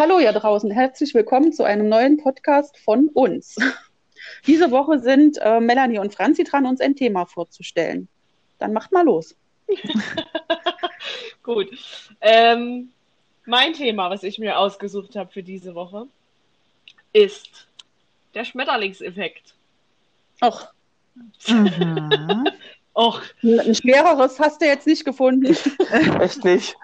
Hallo ihr draußen, herzlich willkommen zu einem neuen Podcast von uns. Diese Woche sind äh, Melanie und Franzi dran, uns ein Thema vorzustellen. Dann macht mal los. Gut. Ähm, mein Thema, was ich mir ausgesucht habe für diese Woche, ist der Schmetterlingseffekt. Och. Mhm. Och, Ein schwereres hast du jetzt nicht gefunden. Echt nicht.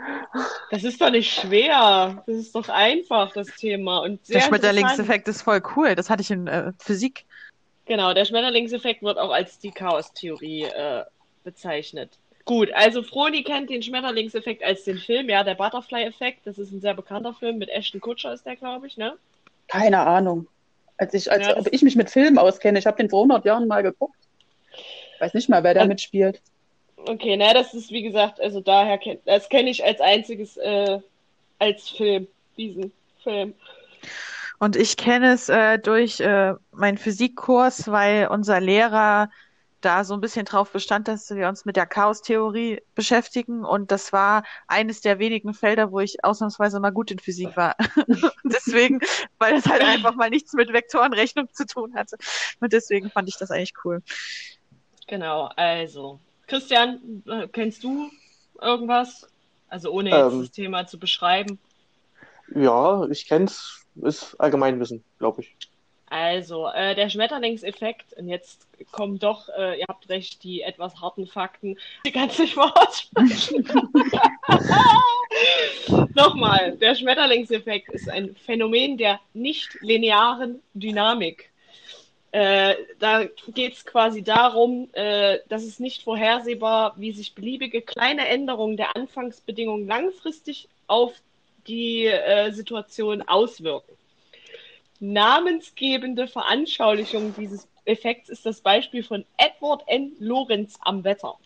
das ist doch nicht schwer. Das ist doch einfach, das Thema. Und sehr Der. Schmetterlingseffekt ist voll cool. Das hatte ich in äh, Physik. Genau, der Schmetterlingseffekt wird auch als die Chaos-Theorie äh, bezeichnet. Gut, also Froni kennt den Schmetterlingseffekt als den Film, ja, der Butterfly-Effekt. Das ist ein sehr bekannter Film mit Ashton Kutcher, ist der, glaube ich, ne? Keine Ahnung. Als ich, als Ja, ob ich mich mit Filmen auskenne. Ich habe den vor 100 Jahren mal geguckt. Weiß nicht mal, wer da Also- mitspielt. Okay, na, das ist wie gesagt, also daher kennt, das kenne ich als einziges äh, als Film, diesen Film. Und ich kenne es äh, durch äh, meinen Physikkurs, weil unser Lehrer da so ein bisschen drauf bestand, dass wir uns mit der Chaostheorie beschäftigen. Und das war eines der wenigen Felder, wo ich ausnahmsweise mal gut in Physik war. deswegen, weil das halt einfach mal nichts mit Vektorenrechnung zu tun hatte. Und deswegen fand ich das eigentlich cool. Genau, also Christian, äh, kennst du irgendwas? Also ohne jetzt Ähm. das Thema zu beschreiben. Ja, ich kenn's. Ist Allgemeinwissen, glaube ich. Also, äh, der Schmetterlingseffekt, und jetzt kommen doch, äh, ihr habt recht, die etwas harten Fakten. Ich kann es nicht mal aussprechen. Nochmal, der Schmetterlingseffekt ist ein Phänomen der nicht-linearen Dynamik. Äh, da geht es quasi darum, äh, dass es nicht vorhersehbar, wie sich beliebige kleine Änderungen der Anfangsbedingungen langfristig auf die äh, Situation auswirken. Namensgebende Veranschaulichung dieses Effekts ist das Beispiel von Edward N. Lorenz am Wetter,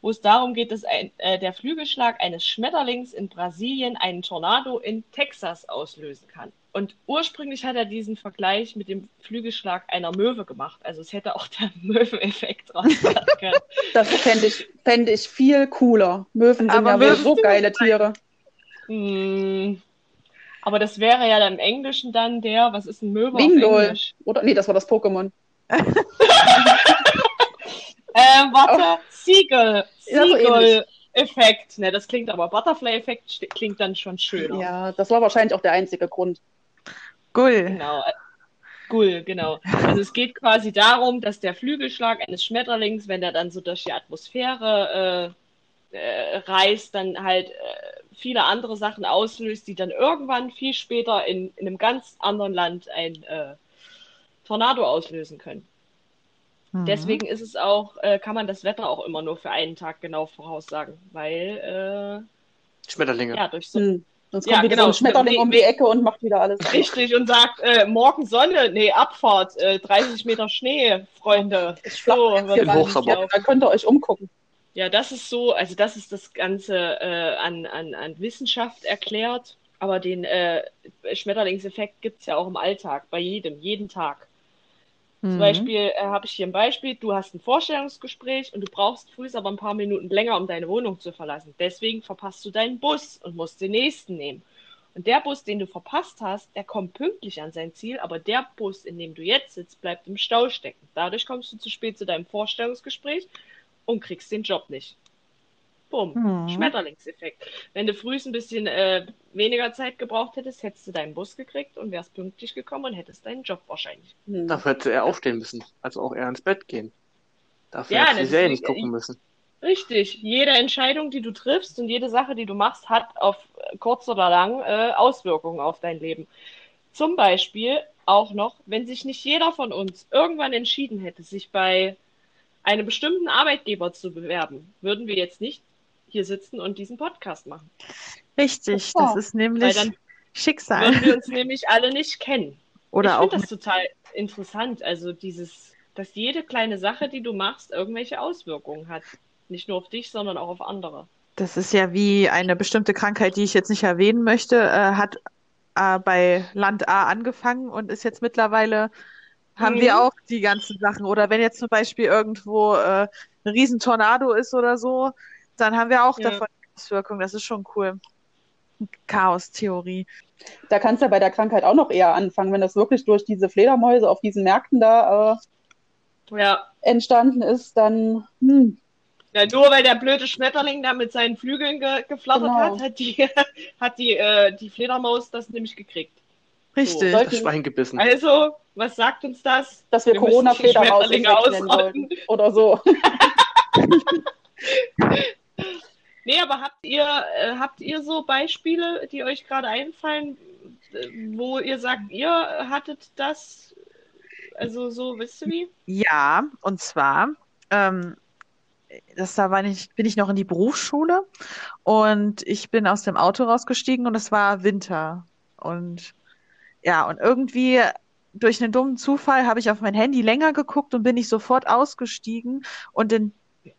wo es darum geht, dass ein, äh, der Flügelschlag eines Schmetterlings in Brasilien einen Tornado in Texas auslösen kann. Und ursprünglich hat er diesen Vergleich mit dem Flügelschlag einer Möwe gemacht. Also es hätte auch der Möweneffekt draus werden können. Das fände ich, fänd ich viel cooler. Möwen sind Aber ja Möwen so geile Tiere. Hm. Aber das wäre ja dann im Englischen dann der, was ist ein Möwe auf Wingull. Englisch? Oder? Nee, das war das Pokémon. Ähm, warte, Seagull. Ja, so Seagull-Effekt. Ne, das klingt aber Butterfly-Effekt klingt dann schon schöner. Ja, das war wahrscheinlich auch der einzige Grund. Cool. Genau. Cool, genau. Also es geht quasi darum, dass der Flügelschlag eines Schmetterlings, wenn er dann so durch die Atmosphäre äh, äh, reist, dann halt äh, viele andere Sachen auslöst, die dann irgendwann viel später in, in einem ganz anderen Land ein äh, Tornado auslösen können. Mhm. Deswegen ist es auch, äh, kann man das Wetter auch immer nur für einen Tag genau voraussagen, weil Schmetterlinge. äh, ja durch so Hm. Sonst Ja, kommt wieder genau. so ein Schmetterling um die Ecke und macht wieder alles. richtig und sagt äh, morgen Sonne, nee Abfahrt, äh, 30 Meter Schnee, Freunde. Ist So. Ja, da könnt ihr euch umgucken. Ja, das ist so, also das ist das Ganze äh, an, an, an Wissenschaft erklärt, aber den äh, Schmetterlingseffekt gibt's ja auch im Alltag, bei jedem, jeden Tag. Zum Mhm. Beispiel äh, habe ich hier ein Beispiel, du hast ein Vorstellungsgespräch und du brauchst früh aber ein paar Minuten länger, um deine Wohnung zu verlassen. Deswegen verpasst du deinen Bus und musst den nächsten nehmen. Und der Bus, den du verpasst hast, der kommt pünktlich an sein Ziel, aber der Bus, in dem du jetzt sitzt, bleibt im Stau stecken. Dadurch kommst du zu spät zu deinem Vorstellungsgespräch und kriegst den Job nicht. Bumm. Mhm. Schmetterlingseffekt. Wenn du frühst ein bisschen äh, weniger Zeit gebraucht hättest, hättest du deinen Bus gekriegt und wärst pünktlich gekommen und hättest deinen Job wahrscheinlich. Hm. Dafür hätte er aufstehen müssen. Also auch eher ins Bett gehen. Dafür Ja, hätte die Serie nicht gucken müssen. Richtig. Jede Entscheidung, die du triffst und jede Sache, die du machst, hat auf kurz oder lang äh, Auswirkungen auf dein Leben. Zum Beispiel auch noch, wenn sich nicht jeder von uns irgendwann entschieden hätte, sich bei einem bestimmten Arbeitgeber zu bewerben, würden wir jetzt nicht hier sitzen und diesen Podcast machen. Richtig, so. das ist nämlich dann Schicksal. würden wir uns nämlich alle nicht kennen. Oder ich auch finde das total interessant. Also dieses, dass jede kleine Sache, die du machst, irgendwelche Auswirkungen hat. Nicht nur auf dich, sondern auch auf andere. Das ist ja wie eine bestimmte Krankheit, die ich jetzt nicht erwähnen möchte, äh, hat äh, bei Land A angefangen und ist jetzt mittlerweile, haben Mhm. wir auch die ganzen Sachen. Oder wenn jetzt zum Beispiel irgendwo äh, ein Riesentornado ist oder so, dann haben wir auch Ja. davon Auswirkungen. Das ist schon cool. Chaos-Theorie. Da kannst du ja bei der Krankheit auch noch eher anfangen, wenn das wirklich durch diese Fledermäuse auf diesen Märkten da äh, Ja. entstanden ist, dann hm, Ja, nur weil der blöde Schmetterling da mit seinen Flügeln ge geflattert Genau. hat, hat die, hat die, äh, die Fledermaus das nämlich gekriegt. Richtig. Soll- Das Schwein gebissen. Also, was sagt uns das? dass wir, Wir Corona-Fledermaus ausrotten. Oder so. Nee, aber habt ihr, äh, habt ihr so Beispiele, die euch gerade einfallen, äh, wo ihr sagt, ihr hattet das? Also so, wisst ihr wie? Ja, und zwar, ähm, das da war ich, bin ich noch in die Berufsschule und ich bin aus dem Auto rausgestiegen und es war Winter. Und ja, und irgendwie durch einen dummen Zufall habe ich auf mein Handy länger geguckt und bin ich sofort ausgestiegen und in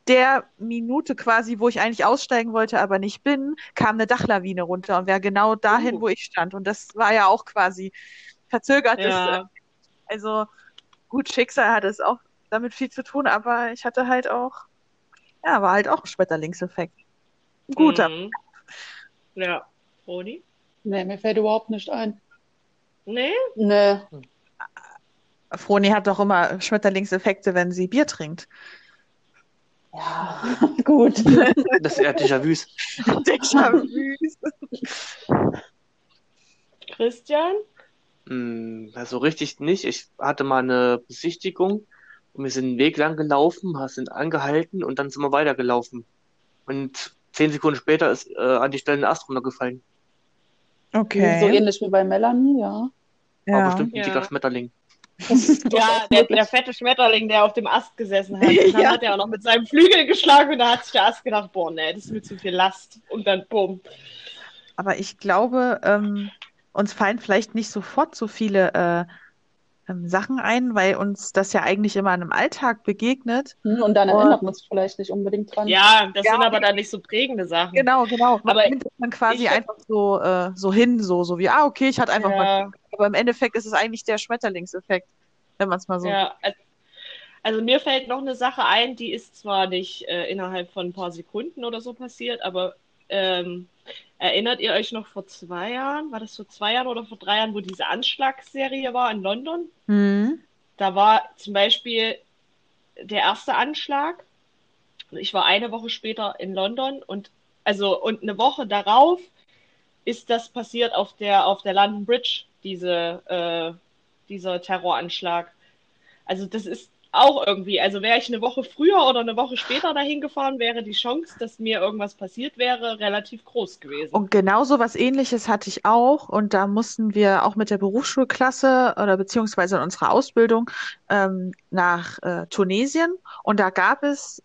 der Minute quasi, wo ich eigentlich aussteigen wollte, aber nicht bin, kam eine Dachlawine runter und wäre genau dahin, Uh. wo ich stand. Und das war ja auch quasi verzögertes Ja. also gut, Schicksal hat es auch damit viel zu tun, aber ich hatte halt auch, ja, war halt auch ein Schmetterlingseffekt. Ein guter. Mhm. Ja. Roni? Nee, mir fällt überhaupt nicht ein. Nee? Nee. Froni hat doch immer Schmetterlingseffekte, wenn sie Bier trinkt. Ja, gut. Das ist eher Déjà-vus. Déjà-vus. Christian? Hm, also richtig nicht. Ich hatte mal eine Besichtigung und wir sind einen Weg lang gelaufen, sind angehalten und dann sind wir weitergelaufen. Und zehn Sekunden später ist äh, an die Stelle ein Ast runtergefallen. So Okay. ähnlich wie bei Melanie, ja. War Ja. bestimmt ein Ja. dicker Schmetterling. Ja, der, der fette Schmetterling, der auf dem Ast gesessen hat. Und dann Ja. hat er auch noch mit seinem Flügel geschlagen und da hat sich der Ast gedacht, boah, nee, das ist mir zu viel Last. Und dann bumm. Aber ich glaube, ähm, uns fallen vielleicht nicht sofort so viele äh, ähm, Sachen ein, weil uns das ja eigentlich immer im Alltag begegnet. Hm, Und dann erinnert man sich vielleicht nicht unbedingt dran. Ja, das Ja. sind aber dann nicht so prägende Sachen. Genau, genau. Man Aber nimmt dann quasi einfach so, äh, so hin, so, so wie, ah, okay, ich hatte einfach mal Ja, Aber im Endeffekt ist es eigentlich der Schmetterlingseffekt, wenn man es mal so. ja. al- Also mir fällt noch eine Sache ein, die ist zwar nicht äh, innerhalb von ein paar Sekunden oder so passiert, aber ähm, erinnert ihr euch noch vor zwei Jahren, war das vor zwei Jahren oder vor drei Jahren, wo diese Anschlagsserie war in London? Hm. Da war zum Beispiel der erste Anschlag. Ich war eine Woche später in London und also und eine Woche darauf ist das passiert auf der auf der London Bridge, diese äh, dieser Terroranschlag. Also das ist auch irgendwie, also wäre ich eine Woche früher oder eine Woche später dahin gefahren, wäre die Chance, dass mir irgendwas passiert wäre, relativ groß gewesen. Und genau so was Ähnliches hatte ich auch. Und da mussten wir auch mit der Berufsschulklasse oder beziehungsweise in unserer Ausbildung ähm, nach äh, Tunesien. Und da gab es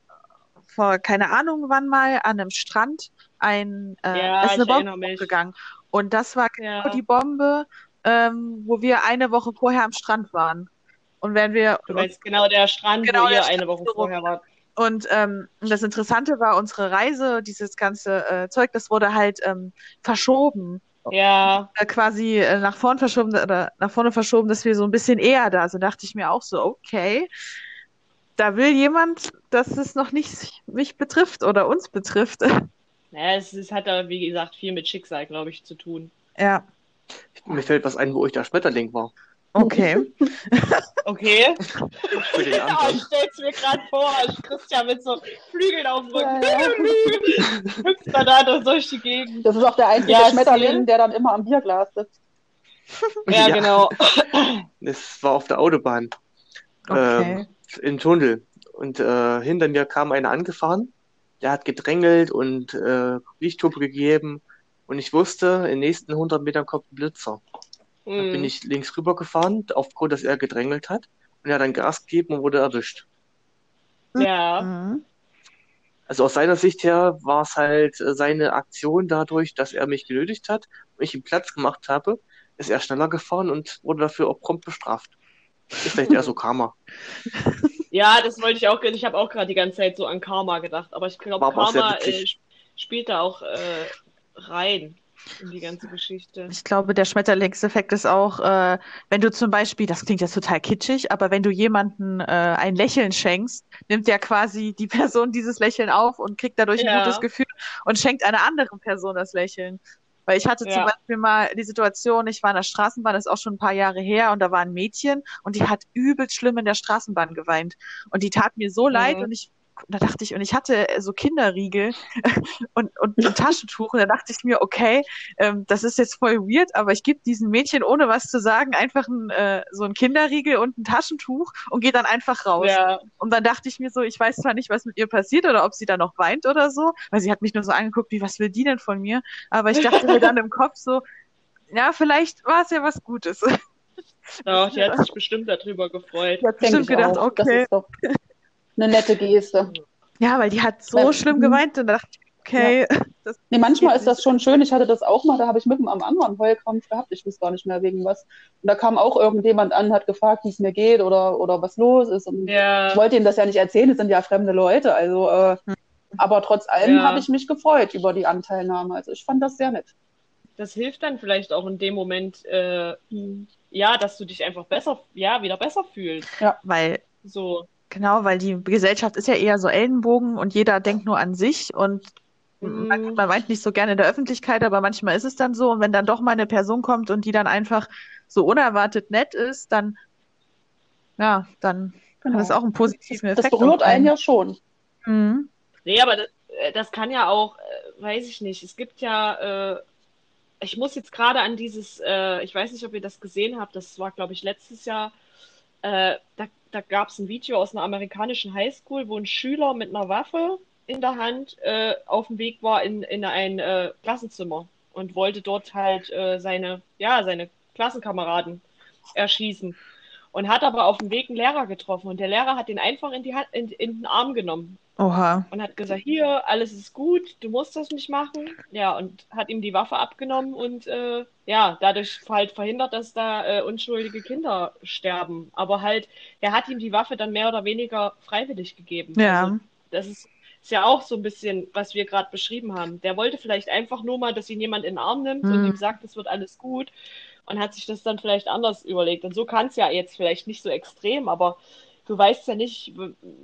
vor keine Ahnung wann mal an einem Strand ein, äh, Ja, ist eine Bombe gegangen. Und das war genau Ja. die Bombe, ähm, wo wir eine Woche vorher am Strand waren. Und wenn wir Du meinst genau der Strand, Genau, wo der ihr Strand, eine Woche vorher wart. Und ähm, das Interessante war, unsere Reise, dieses ganze äh, Zeug, das wurde halt ähm, verschoben, Ja, äh, quasi äh, nach vorn verschoben oder nach vorne verschoben, dass wir so ein bisschen eher da sind. Dachte ich mir auch so, okay, da will jemand, dass es noch nicht mich betrifft oder uns betrifft. Naja, es, es hat da, wie gesagt, viel mit Schicksal, glaube ich, zu tun. Ja, Mir fällt was ein, wo ich der Schmetterling war. Okay. Okay. Für den Ja, ich stell's mir gerade vor, als Christian mit so Flügeln auf dem Rücken. Ja, ja. Hüpft da da durch- die Gegend. Das ist auch der einzige Ja, Schmetterling, der dann immer am Bierglas sitzt. Ja, genau. Es war auf der Autobahn. Okay. äh, im Tunnel. Und äh, hinter mir kam einer angefahren, der hat gedrängelt und äh, Lichthupe gegeben. Und ich wusste, in den nächsten 100 Metern kommt ein Blitzer. Dann bin Hm. ich links rüber gefahren, aufgrund, dass er gedrängelt hat. Und er hat dann Gas gegeben und wurde erwischt. Ja. Mhm. Also aus seiner Sicht her war es halt äh, seine Aktion dadurch, dass er mich genötigt hat und ich ihm Platz gemacht habe, ist er schneller gefahren und wurde dafür auch prompt bestraft. Ist vielleicht eher so Karma. ja, das wollte ich auch. Ich habe auch gerade die ganze Zeit so an Karma gedacht. Aber ich glaube, Karma äh, sp- spielt da auch äh, rein in die ganze Geschichte. Ich glaube, der Schmetterlingseffekt ist auch, äh, wenn du zum Beispiel, das klingt jetzt total kitschig, aber wenn du jemanden äh, ein Lächeln schenkst, nimmt ja quasi die Person dieses Lächeln auf und kriegt dadurch ein Ja. gutes Gefühl und schenkt einer anderen Person das Lächeln. Weil ich hatte zum Ja. Beispiel mal die Situation, ich war in der Straßenbahn, das ist auch schon ein paar Jahre her, und da war ein Mädchen und die hat übelst schlimm in der Straßenbahn geweint. Und die tat mir so leid Mhm. und ich, da dachte ich, und ich hatte so Kinderriegel und, und ein Taschentuch und da dachte ich mir, okay, ähm, das ist jetzt voll weird, aber ich gebe diesem Mädchen, ohne was zu sagen, einfach ein, äh, so ein Kinderriegel und ein Taschentuch und gehe dann einfach raus. Ja, Und dann dachte ich mir so, ich weiß zwar nicht, was mit ihr passiert oder ob sie da noch weint oder so, weil sie hat mich nur so angeguckt, wie, was will die denn von mir? Aber ich dachte mir dann im Kopf so, ja, vielleicht war es ja was Gutes. doch, die hat sich bestimmt darüber gefreut. Die hat bestimmt gedacht, auch. Das okay. Eine nette Geste. Ja, weil die hat so Weil- schlimm geweint und da dachte okay, das Nee, manchmal ist das schon schön. Ich hatte das auch mal, da habe ich mitten am anderen Heulkrampf gehabt. Ich weiß gar nicht mehr wegen was. Und da kam auch irgendjemand an, hat gefragt, wie es mir geht oder, oder was los ist. Und Ja, ich wollte ihm das ja nicht erzählen, es sind ja fremde Leute. Also, äh, aber trotz allem Ja. habe ich mich gefreut über die Anteilnahme. Also ich fand das sehr nett. das hilft dann vielleicht auch in dem Moment, äh, ja, dass du dich einfach besser, ja, wieder besser fühlst. weil So. Genau, weil die Gesellschaft ist ja eher so Ellenbogen und jeder denkt nur an sich und Mhm. man, man weint nicht so gerne in der Öffentlichkeit, aber manchmal ist es dann so und wenn dann doch mal eine Person kommt und die dann einfach so unerwartet nett ist, dann ja, dann hat das auch einen positiven Das Effekt. berührt auf einen ja schon. Mhm. Nee, aber das, äh, das kann ja auch, äh, weiß ich nicht. Es gibt ja, äh, ich muss jetzt gerade an dieses, äh, ich weiß nicht, ob ihr das gesehen habt, das war, glaube ich, letztes Jahr. Äh, da da gab es ein Video aus einer amerikanischen Highschool, wo ein Schüler mit einer Waffe in der Hand äh, auf dem Weg war in, in ein äh, Klassenzimmer und wollte dort halt äh, seine, ja, seine Klassenkameraden erschießen. Und hat aber auf dem Weg einen Lehrer getroffen und der Lehrer hat ihn einfach in, die Hand, in, in den Arm genommen Oha. und hat gesagt, hier, alles ist gut, du musst das nicht machen. Ja, und hat ihm die Waffe abgenommen und äh, ja, dadurch halt verhindert, dass da äh, unschuldige Kinder sterben. Aber halt, er hat ihm die Waffe dann mehr oder weniger freiwillig gegeben. Ja. Also, das ist, ist ja auch so ein bisschen, was wir gerade beschrieben haben. Der wollte vielleicht einfach nur mal, dass ihn jemand in den Arm nimmt und Hm. ihm sagt, es wird alles gut und hat sich das dann vielleicht anders überlegt. Und so kann es ja jetzt vielleicht nicht so extrem, aber du weißt ja nicht,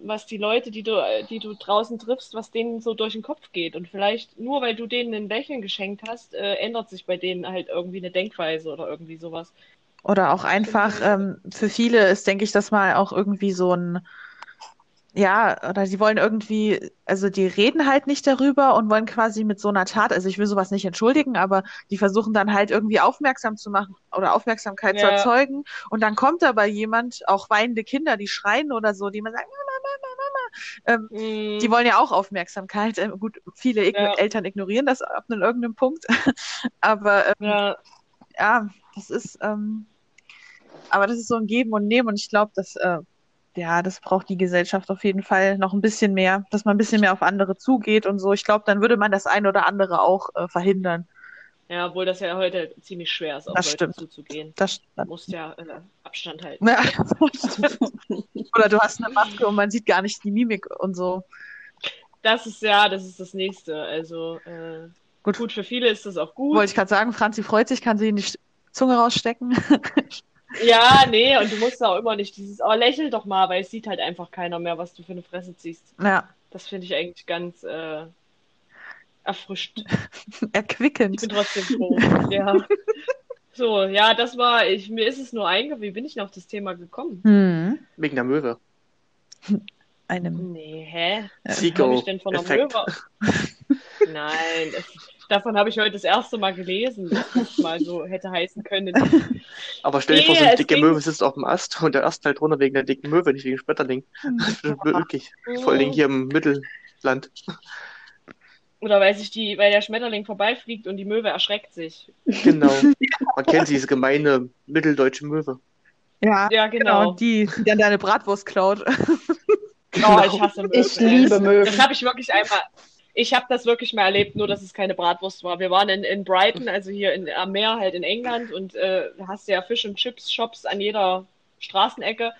was die Leute, die du, äh, die du draußen triffst, was denen so durch den Kopf geht. Und vielleicht nur weil du denen ein Lächeln geschenkt hast, äh, ändert sich bei denen halt irgendwie eine Denkweise oder irgendwie sowas. Oder auch einfach, ähm, für viele ist, denke ich, das mal auch irgendwie so ein, ja, oder sie wollen irgendwie, also die reden halt nicht darüber und wollen quasi mit so einer Tat, also ich will sowas nicht entschuldigen, aber die versuchen dann halt irgendwie aufmerksam zu machen oder Aufmerksamkeit zu Ja. erzeugen. Und dann kommt aber jemand, auch weinende Kinder, die schreien oder so, die man sagt, Mama, Mama, Mama. Ähm, Mm, die wollen ja auch Aufmerksamkeit. Ähm, gut, viele Ign Ja. Eltern ignorieren das ab einem irgendeinem Punkt. aber ähm, ja, ja, das ist, ähm, aber das ist so ein Geben und Nehmen und ich glaube, dass, äh, ja, das braucht die Gesellschaft auf jeden Fall noch ein bisschen mehr, dass man ein bisschen mehr auf andere zugeht und so. Ich glaube, dann würde man das ein oder andere auch äh, verhindern. ja, obwohl das ja heute ziemlich schwer ist, auf Das Leute stimmt. zuzugehen. Das, Du musst ja äh, Abstand halten. ja, oder du hast eine Maske und man sieht gar nicht die Mimik und so. Das ist ja, das ist das Nächste. Also äh, Gut. gut. für viele ist das auch gut. Wollte ich gerade sagen, Franzi freut sich, kann sie in die Zunge rausstecken. Ja, nee, und du musst auch immer nicht dieses, aber lächel doch mal, weil es sieht halt einfach keiner mehr, was du für eine Fresse ziehst. ja, Das finde ich eigentlich ganz äh, erfrischt. Ich erquickend. bin trotzdem froh. ja. So, ja, das war, ich, mir ist es nur eingefallen, wie bin ich denn auf das Thema gekommen? Hm. Wegen der Möwe. Einem, Nee, hä? Was habe ich denn von Seagull-Effekt. Möwe? Nein, das, davon habe ich heute das erste Mal gelesen, dass das mal so hätte heißen können. Aber stell dir Nee, vor, so eine dicke Möwe sitzt auf dem Ast und der Ast fällt runter wegen der dicken Möwe, nicht wegen Schmetterling. Das ist wirklich. Vor allem hier im Mittelland. Oder weil sich die, weil der Schmetterling vorbeifliegt und die Möwe erschreckt sich. Genau. Man kennt diese gemeine mitteldeutsche Möwe. ja, Ja, genau, genau. die, die dann deine Bratwurst klaut. Oh, ich hasse Möwen. Ich liebe Möwen. Das habe ich wirklich einmal. Ich habe das wirklich mal erlebt, nur dass es keine Bratwurst war. Wir waren in, in Brighton, also hier in, am Meer halt in England und äh, hast ja Fish and Chips Shops an jeder Straßenecke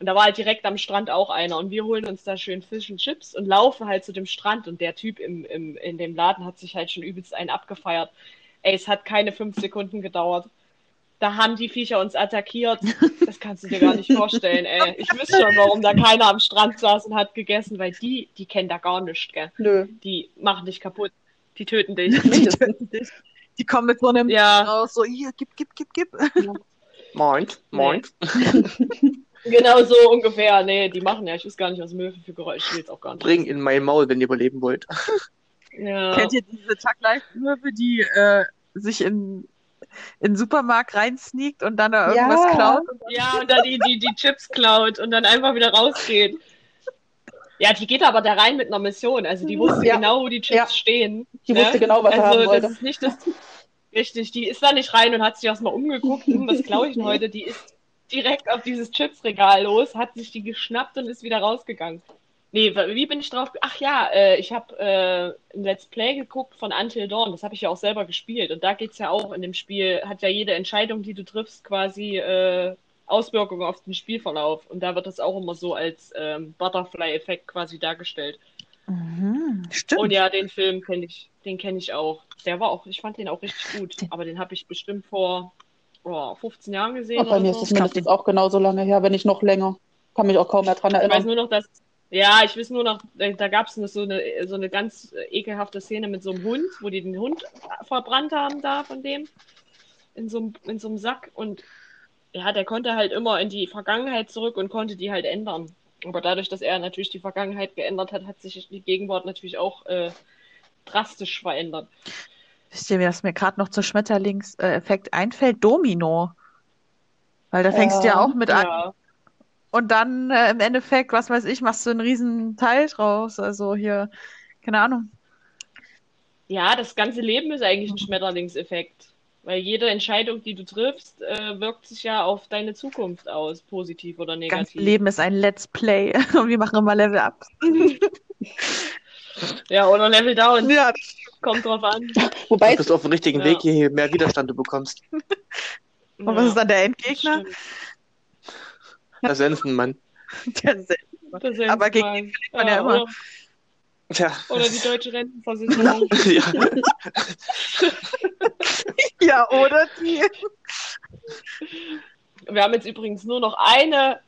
und da war halt direkt am Strand auch einer und wir holen uns da schön Fish and Chips und laufen halt zu dem Strand und der Typ im, im, in dem Laden hat sich halt schon übelst einen abgefeiert. Ey, es hat keine fünf Sekunden gedauert. Da haben die Viecher uns attackiert. Das kannst du dir gar nicht vorstellen, ey. Ich wüsste schon, warum da keiner am Strand saß und hat gegessen, weil die, die kennen da gar nichts, gell. Nö. Die machen dich kaputt. Die töten dich. Mindestens. Die kommen mit so einem Ja. raus, so hier, gib, gib, gib, gib. Moint, moint. Genau so ungefähr. Nee, die machen ja, ich weiß gar nicht, was Möwe für Geräusche, ich will jetzt auch gar nicht. Bring in mein Maul, wenn ihr überleben wollt. Ja. Kennt ihr diese Tag-Life-Möwe, die äh, sich in, in den Supermarkt reinsneakt und dann da irgendwas Ja. klaut? Ja, und dann die, die, die Chips klaut und dann einfach wieder rausgeht. Ja, die geht aber da rein mit einer Mission. Also die wusste Ja. genau, wo die Chips Ja. stehen. Die ne? wusste genau, was also, haben wollte. Das ist nicht das. Richtig, die ist da nicht rein und hat sich erstmal umgeguckt, hm, was klaue ich denn heute? Die ist direkt auf dieses Chipsregal los, hat sich die geschnappt und ist wieder rausgegangen. Nee, wie bin ich drauf? Ach ja, äh, ich habe äh, ein Let's Play geguckt von Until Dawn. Das habe ich ja auch selber gespielt. Und da geht's ja auch in dem Spiel, hat ja jede Entscheidung, die du triffst, quasi äh, Auswirkungen auf den Spielverlauf. Und da wird das auch immer so als ähm, Butterfly-Effekt quasi dargestellt. Mhm, stimmt. Und ja, den Film kenne ich, den kenne ich auch. Der war auch, ich fand den auch richtig gut. Aber den habe ich bestimmt vor oh, 15 Jahren gesehen. Ach, bei mir oder ist das so. mindestens auch genauso lange her, wenn nicht noch länger. Kann mich auch kaum mehr dran Ich weiß erinnern. nur noch, dass. Ja, ich weiß nur noch, da, da gab es so eine, so eine ganz äh, ekelhafte Szene mit so einem Hund, wo die den Hund verbrannt haben da von dem. In so, einem- in so einem Sack. Und ja, der konnte halt immer in die Vergangenheit zurück und konnte die halt ändern. Aber dadurch, dass er natürlich die Vergangenheit geändert hat, hat sich die Gegenwart natürlich auch äh, drastisch verändert. Wisst ihr, was mir gerade noch zur Schmetterlingseffekt einfällt? Domino. Weil da fängst du ja Ja. auch mit an. Und dann äh, im Endeffekt, was weiß ich, machst du einen riesen Teil draus. Also hier, keine Ahnung. Ja, das ganze Leben ist eigentlich ein Schmetterlingseffekt. Weil jede Entscheidung, die du triffst, äh, wirkt sich ja auf deine Zukunft aus, positiv oder Das negativ. ganze Leben ist ein Let's Play. Und wir machen immer Level Up. Ja, oder Level Down. Ja, Kommt drauf an. Wobei Du bist auf dem richtigen Ja. Weg, je mehr Widerstand du bekommst. und was ist dann der Endgegner? Stimmt. Der Sensenmann. Der Se- Das ist Aber gegen mal- man ja immer. Oder, Tja. oder die deutsche Rentenversicherung. ja. ja, oder die. Wir haben jetzt übrigens nur noch eine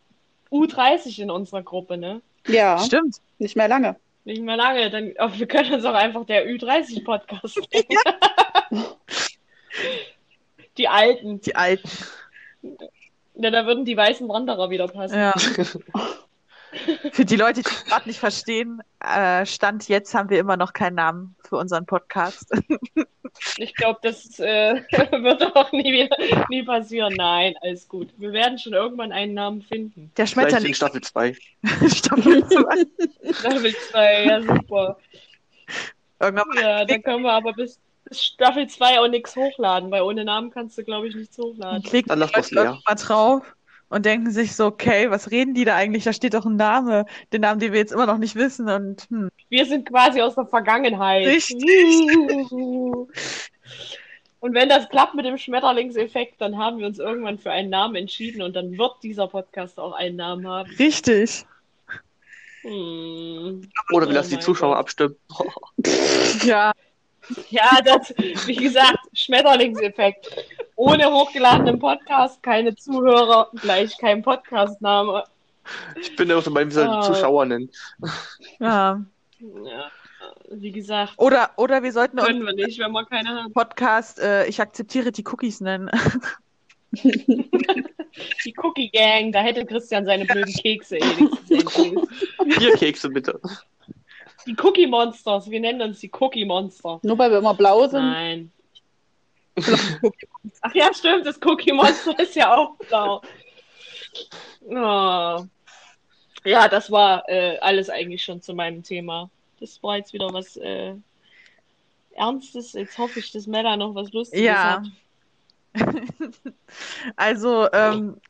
U30 in unserer Gruppe, ne? ja, Stimmt. nicht mehr lange. Nicht mehr lange. Dann, aber wir können uns auch einfach der Ü30-Podcast nennen. Die alten. Die Alten. Ja, da würden die weißen Wanderer wieder passen. Ja. Für die Leute, die es gerade nicht verstehen, äh, Stand jetzt haben wir immer noch keinen Namen für unseren Podcast. Ich glaube, das äh, wird auch nie, wieder, nie passieren. Nein, alles gut. Wir werden schon irgendwann einen Namen finden. Der Schmetterling in Staffel 2. Staffel 2. Staffel 2, ja super. Irgendwann Ja, dann können wir aber bis Staffel 2 auch nichts hochladen, weil ohne Namen kannst du, glaube ich, nichts hochladen. klicken Dann die lass das Leute leer. mal drauf und denken sich so, okay, was reden die da eigentlich? Da steht doch ein Name, den Namen, den wir jetzt immer noch nicht wissen. Und hm, Wir sind quasi aus der Vergangenheit. Richtig. Und wenn das klappt mit dem Schmetterlingseffekt, dann haben wir uns irgendwann für einen Namen entschieden und dann wird dieser Podcast auch einen Namen haben. richtig. Hm. Oder wir Oh lassen die mein Zuschauer Gott. abstimmen. Ja, Ja, das, wie gesagt, Schmetterlingseffekt. Ohne hochgeladenen Podcast keine Zuhörer, gleich kein Podcastname. Ich bin ja auch dabei, wie wir Ah. die Zuschauer nennen. ja. Ja, wie gesagt, Oder, oder wir sollten können wir nicht, wenn wir keine haben. Podcast äh, Ich akzeptiere die Cookies nennen. Die Cookie Gang, da hätte Christian seine blöden Kekse. Vier Kekse bitte. Die Cookie Monsters, wir nennen uns die Cookie Monster. Nur weil wir immer blau sind. Nein. Ach ja, stimmt, das Cookie Monster ist ja auch blau. Oh. Ja, das war äh, alles eigentlich schon zu meinem Thema. Das war jetzt wieder was äh, Ernstes. Jetzt hoffe ich, dass Mella noch was Lustiges Ja. hat. Also, ähm,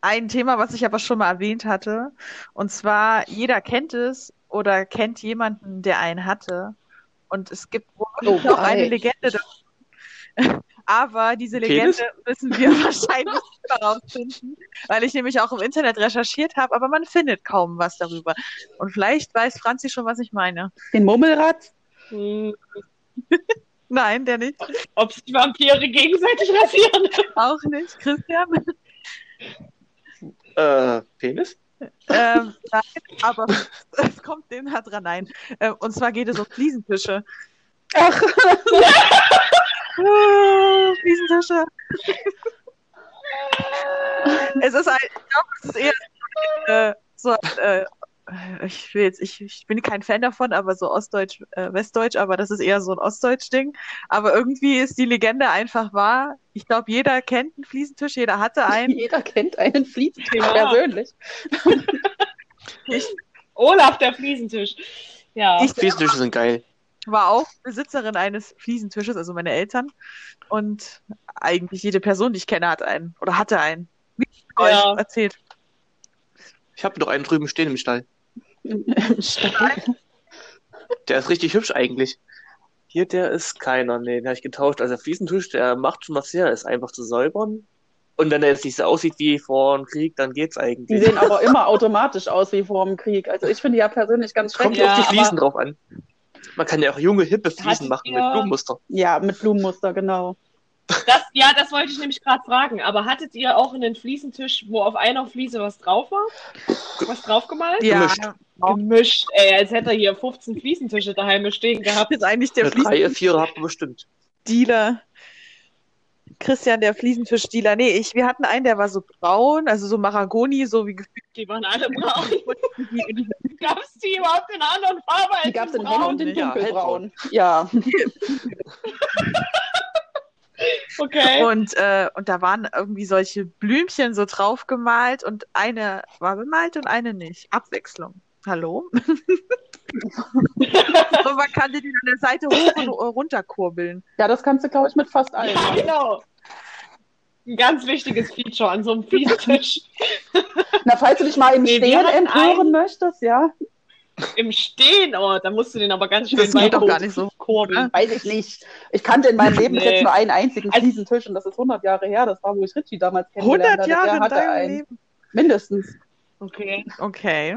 ein Thema, was ich aber schon mal erwähnt hatte, und zwar, jeder kennt es oder kennt jemanden, der einen hatte. Und es gibt womöglich Oh, auch eine. Legende davon. Aber diese Penis? Legende müssen wir wahrscheinlich nicht herausfinden, weil ich nämlich auch im Internet recherchiert habe, aber man findet kaum was darüber. Und vielleicht weiß Franzi schon, was ich meine. Den Murmelrad. Hm, Nein, der nicht. ob sich Vampire gegenseitig rasieren. Auch nicht. Christian? Äh, Penis? Ähm, nein, aber es kommt dem nah dran ein. Ähm, und zwar geht es um Fliesentische. Ach, Ah, Fliesentische. es ist ein, ich glaube, es ist eher äh, so, äh, ich will jetzt, ich, ich bin kein Fan davon, aber so Ostdeutsch, äh, Westdeutsch, aber das ist eher so ein Ostdeutsch-Ding. Aber irgendwie ist die Legende einfach wahr. Ich glaube, jeder kennt einen Fliesentisch, jeder hatte einen. Jeder kennt einen Fliesentisch Ja. persönlich. Ich Olaf, der Fliesentisch. Ja. Ich- Fliesentische sind geil. war auch Besitzerin eines Fliesentisches, also meine Eltern. Und eigentlich jede Person, die ich kenne, hat einen. Oder hatte einen. Wie euch Ja. erzählt. Ich habe noch einen drüben stehen. Im Stall. Der ist richtig hübsch eigentlich. Hier, der ist keiner. Nee, den habe ich getauscht. Also der Fliesentisch, der macht schon was her. Ist einfach zu säubern. Und wenn er jetzt nicht so aussieht wie vor dem Krieg, dann geht's Die eigentlich. sehen aber immer automatisch aus wie vor dem Krieg. Also ich finde die ja persönlich ganz Kommt schrecklich. Ja, auf die Fliesen aber- drauf an. Man kann ja auch junge, hippe Fliesen machen ihr- mit Blumenmuster. Ja, mit Blumenmuster, genau. Das, ja, das wollte ich nämlich gerade fragen. Aber hattet ihr auch einen Fliesentisch, wo auf einer Fliese was drauf war? Was draufgemalt? Ja, Gemischt. Gemischt, ey, als hätte er hier 15 Fliesentische daheim stehen gehabt. ist eigentlich der Eine drei, vier habt ihr bestimmt. Christian, der Fliesentischdealer. Nee, ich, wir hatten einen, der war so braun, also so Mahagoni, so wie gefühlt. Die waren alle braun. Gab es die überhaupt in einer anderen Farbe als Die gab es in hell braun? und in Ja, dunkelbraun. Ja, Okay. Und, äh, und da waren irgendwie solche Blümchen so drauf gemalt und eine war bemalt und eine nicht. Abwechslung. Hallo? und man kann die an der Seite hoch und runter kurbeln. ja, das kannst du, glaube ich, mit fast allen. Ja, genau. Ein ganz wichtiges Feature an so einem Fliesentisch. Na, falls du dich mal im Nee, Stehen einen- möchtest, ja, Im Stehen, oh, da musst du den aber ganz schön Das geht doch gar nicht so. kurbeln. weiß ich nicht. Ich kannte in meinem Leben Nee. jetzt nur einen einzigen Also- Fliesentisch und das ist 100 Jahre her. Das war, wo ich Richie damals kennengelernt 100 hatte. Jahre Der in hatte deinem einen. Leben. Mindestens. Okay. Okay.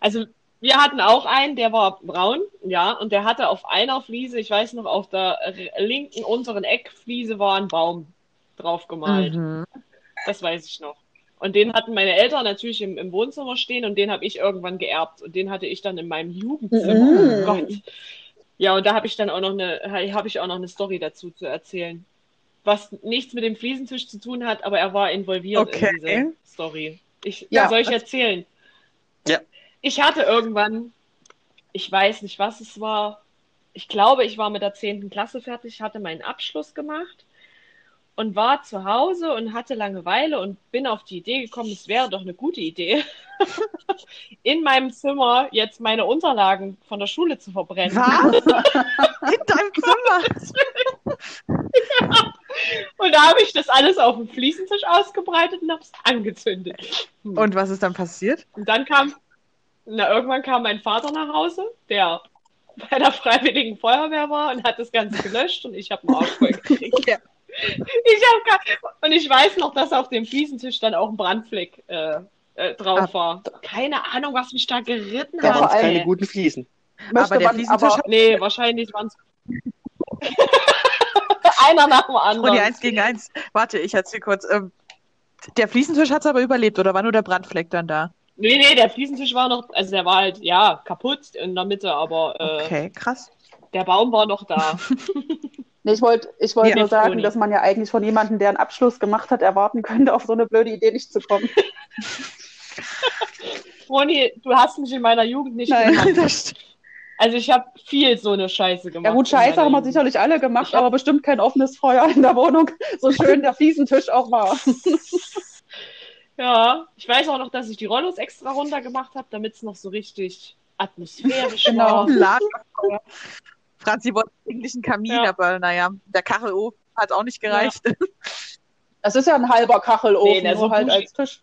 Also wir hatten auch einen, der war braun, ja, und der hatte auf einer Fliese, ich weiß noch, auf der linken unteren Eckfliese war ein Baum drauf gemalt. Mhm. Das weiß ich noch. Und den hatten meine Eltern natürlich im, im Wohnzimmer stehen und den habe ich irgendwann geerbt. Und den hatte ich dann in meinem Jugendzimmer. Mhm. Oh Gott. Ja, und da habe ich dann auch noch eine, habe ich auch noch eine Story dazu zu erzählen. Was nichts mit dem Fliesentisch zu tun hat, aber er war involviert Okay. in diese Story. Ich, Ja. soll ich erzählen? Ja. Ich hatte irgendwann, ich weiß nicht, was es war. Ich glaube, ich war mit der 10. Klasse fertig, hatte meinen Abschluss gemacht und war zu Hause und hatte Langeweile und bin auf die Idee gekommen, es wäre doch eine gute Idee, in meinem Zimmer jetzt meine Unterlagen von der Schule zu verbrennen. Was? In deinem Zimmer? Und da habe ich das alles auf dem Fliesentisch ausgebreitet und habe es angezündet. Und was ist dann passiert? Und dann kam, na, irgendwann kam mein Vater nach Hause, der bei der Freiwilligen Feuerwehr war und hat das Ganze gelöscht und ich habe einen Arsch voll gekriegt. Ja. Ich hab gar, und ich weiß noch, dass auf dem Fliesentisch dann auch ein Brandfleck äh, äh, drauf war. Keine Ahnung, was mich da geritten Ja, hat. vor allem- Keine ey. guten Fliesen. Möchte Aber der man Fliesentisch aber, Nee, wahrscheinlich waren es einer nach dem anderen. Oh, die eins gegen eins. Warte, ich erzähl kurz. Ähm, der Fliesentisch hat es aber überlebt, oder war nur der Brandfleck dann da? Nee, nee, der Fliesentisch war noch, also der war halt, ja, kaputt in der Mitte, aber äh, Okay, krass. der Baum war noch da. nee, ich wollte ich wollt Ja. nur sagen, Toni. dass man ja eigentlich von jemandem, der einen Abschluss gemacht hat, erwarten könnte, auf so eine blöde Idee nicht zu kommen. Roni, du hast mich in meiner Jugend nicht Nein. Das st- Also ich habe viel so eine Scheiße gemacht. Ja gut, Scheiße haben wir sicherlich alle gemacht, hab- aber bestimmt kein offenes Feuer in der Wohnung, so schön der Fliesentisch auch war. Ja, ich weiß auch noch, dass ich die Rollos extra runter gemacht habe, damit es noch so richtig atmosphärisch Genau. war. Franzi wollte eigentlich einen Kamin, Ja. aber naja, der Kachelofen hat auch nicht gereicht. Das ist ja ein halber Kachelofen, Nee, der so halt als Tisch.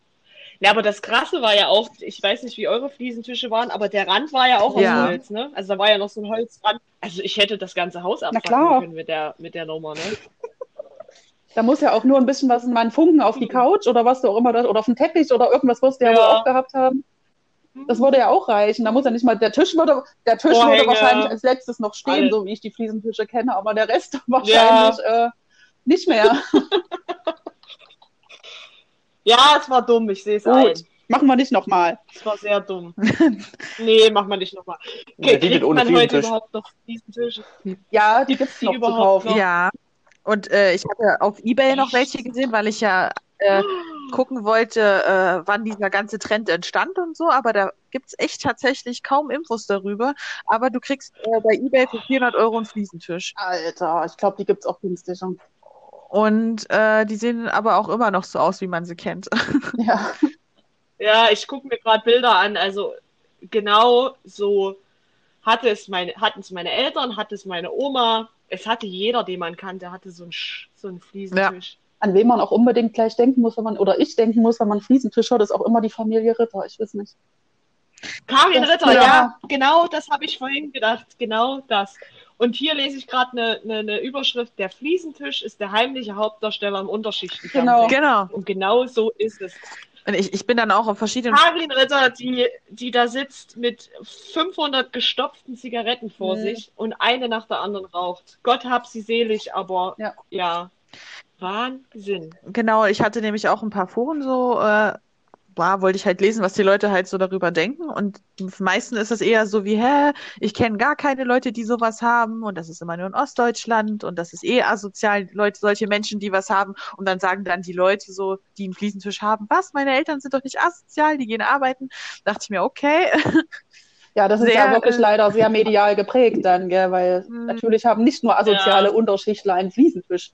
Ja, aber das Krasse war ja auch, ich weiß nicht, wie eure Fliesentische waren, aber der Rand war ja auch aus Ja. Holz, ne? Also da war ja noch so ein Holzrand. Also ich hätte das ganze Haus abfacken klar. können mit der, mit der Nummer, ne? Da muss ja auch nur ein bisschen was, mal ein Funken auf die Couch oder was du auch immer das, oder auf den Teppich oder irgendwas wirst du ja, Ja. wohl auch gehabt haben. Das würde ja auch reichen. Da muss ja nicht mal, der Tisch würde, der Tisch Vorhänge. würde wahrscheinlich als letztes noch stehen, Alles. so wie ich die Fliesentische kenne, aber der Rest wahrscheinlich äh, nicht mehr. Ja, es war dumm, ich sehe es ein. Gut, machen wir nicht nochmal. Es war sehr dumm. nee, mach mal nicht nochmal. Ja, mit ohne man heute Fliesentisch. überhaupt noch Fliesentische? Ja, die gibt's die noch zu überhaupt kaufen. noch? Ja, Und äh, ich hatte auf Ebay noch welche gesehen, weil ich ja äh, gucken wollte, äh, wann dieser ganze Trend entstand und so. Aber da gibt's echt tatsächlich kaum Infos darüber. Aber du kriegst äh, bei Ebay für 400 Euro einen Fliesentisch. Alter, ich glaube, die gibt's auch günstiger. Und äh, die sehen aber auch immer noch so aus, wie man sie kennt. Ja. Ja, ich gucke mir gerade Bilder an. Also genau so hatte es meine, hatten es meine Eltern, hatte es meine Oma. Es hatte jeder, den man kannte, hatte so einen, so einen Fliesentisch. An wen man auch unbedingt gleich denken muss, wenn man, oder ich denken muss, wenn man Fliesentisch hört, ist auch immer die Familie Ritter. Ich weiß nicht. Karin Das- Ritter, ja. ja, genau das habe ich vorhin gedacht. Genau das. Und hier lese ich gerade eine ne, ne Überschrift: Der Fliesentisch ist der heimliche Hauptdarsteller im Unterschichtenfernsehen. Genau. genau. Und genau so ist es. Und ich, ich bin dann auch auf verschiedenen. Karin Ritter, die, die da sitzt mit 500 gestopften Zigaretten vor Mhm. sich und eine nach der anderen raucht. Gott hab sie selig, aber Ja. ja. Wahnsinn. Genau, ich hatte nämlich auch ein paar Foren so, äh, war, wollte ich halt lesen, was die Leute halt so darüber denken. Und meistens ist es eher so wie, hä, ich kenne gar keine Leute, die sowas haben und das ist immer nur in Ostdeutschland und das ist eh asozial, Leute, solche Menschen, die was haben. Und dann sagen dann die Leute so, die einen Fliesentisch haben, was, meine Eltern sind doch nicht asozial, die gehen arbeiten. dachte ich mir, okay. Ja, das ist Sehr, ja wirklich äh, leider sehr medial geprägt dann, gell, weil Hm. natürlich haben nicht nur asoziale Ja. Unterschichtler einen Fliesentisch.